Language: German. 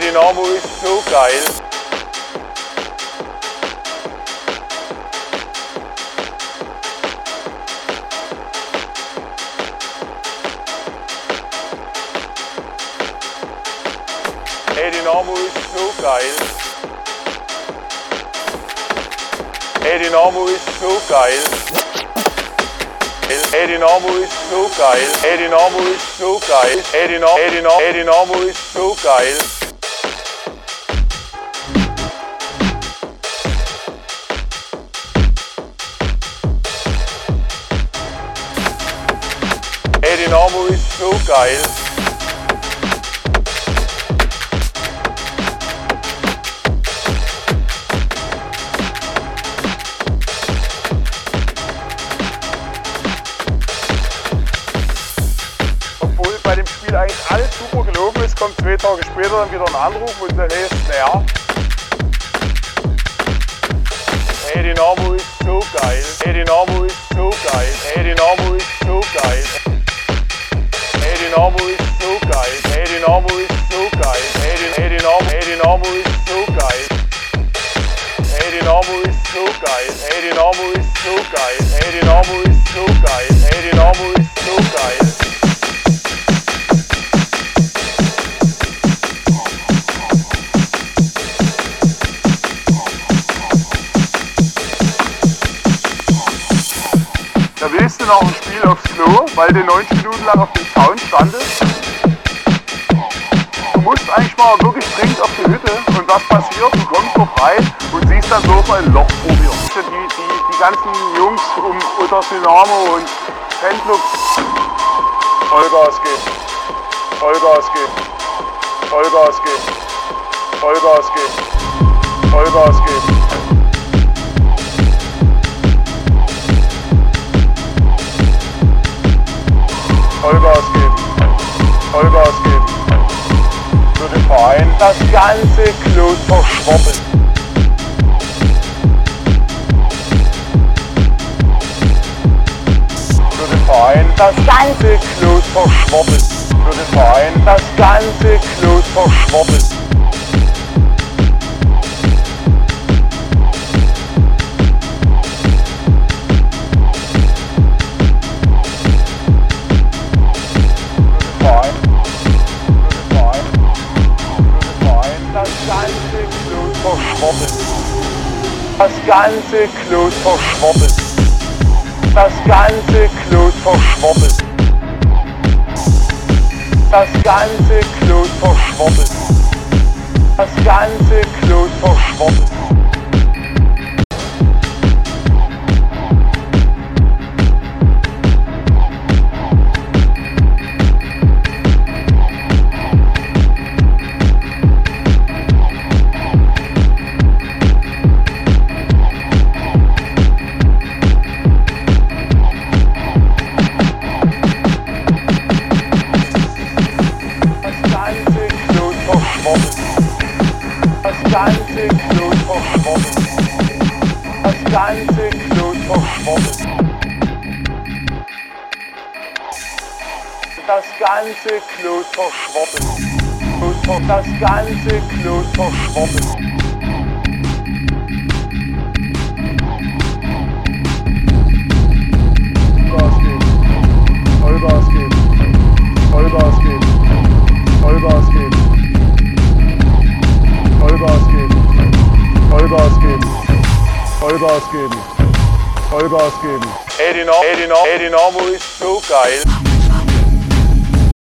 Dynamo ist so geil. Hey, Dynamo ist so geil. Hey, Dynamo ist so geil. Hey, Dynamo ist so geil. Hey, Dynamo ist so geil. Dynamo, Dynamo ist so geil. Dynamo ist so geil. Obwohl bei dem Spiel eigentlich alles super gelaufen ist, kommt zwei Tage später dann wieder ein Anruf und dann heißt naja. Hey, Dynamo ist so geil. Hey, Dynamo ist so geil. Hey, Dynamo Dynamo ist so geil. Hey, Dynamo ist so geil. Hey, Dynamo ist so geil. Da willst du nach dem Spiel aufs Klo, weil du 90 Minuten lang auf dem Zaun standest. Musst eigentlich mal wirklich dringend auf die Hütte und was passiert? Du kommst vorbei und siehst dann so ein Loch vor dir. Die, die, die ganzen Jungs um unter Dynamo und Fanclubs Vollgas geben. Vollgas geben. Vollgas geben. Vollgas geben. Vollgas geben. Vollgas geben. Vollgas geben zu dem Verein das ganze Kloster schwabbelt. Zu dem Verein das ganze Kloster schwabbelt. Zu dem Verein das ganze Kloster schwabbelt. Das ganze Klos verschwobbelt. Das ganze Klos verschwobbelt. Das ganze Klos verschwobbelt. Das ganze ganze Klo verschwoppen. Das ganze Klo verschwoppen. Das ganze Klo verschwoppen. Das ganze Klo verschwoppen. Vollgas geben. Vollgas geben. Ey, die, Nor ist so geil.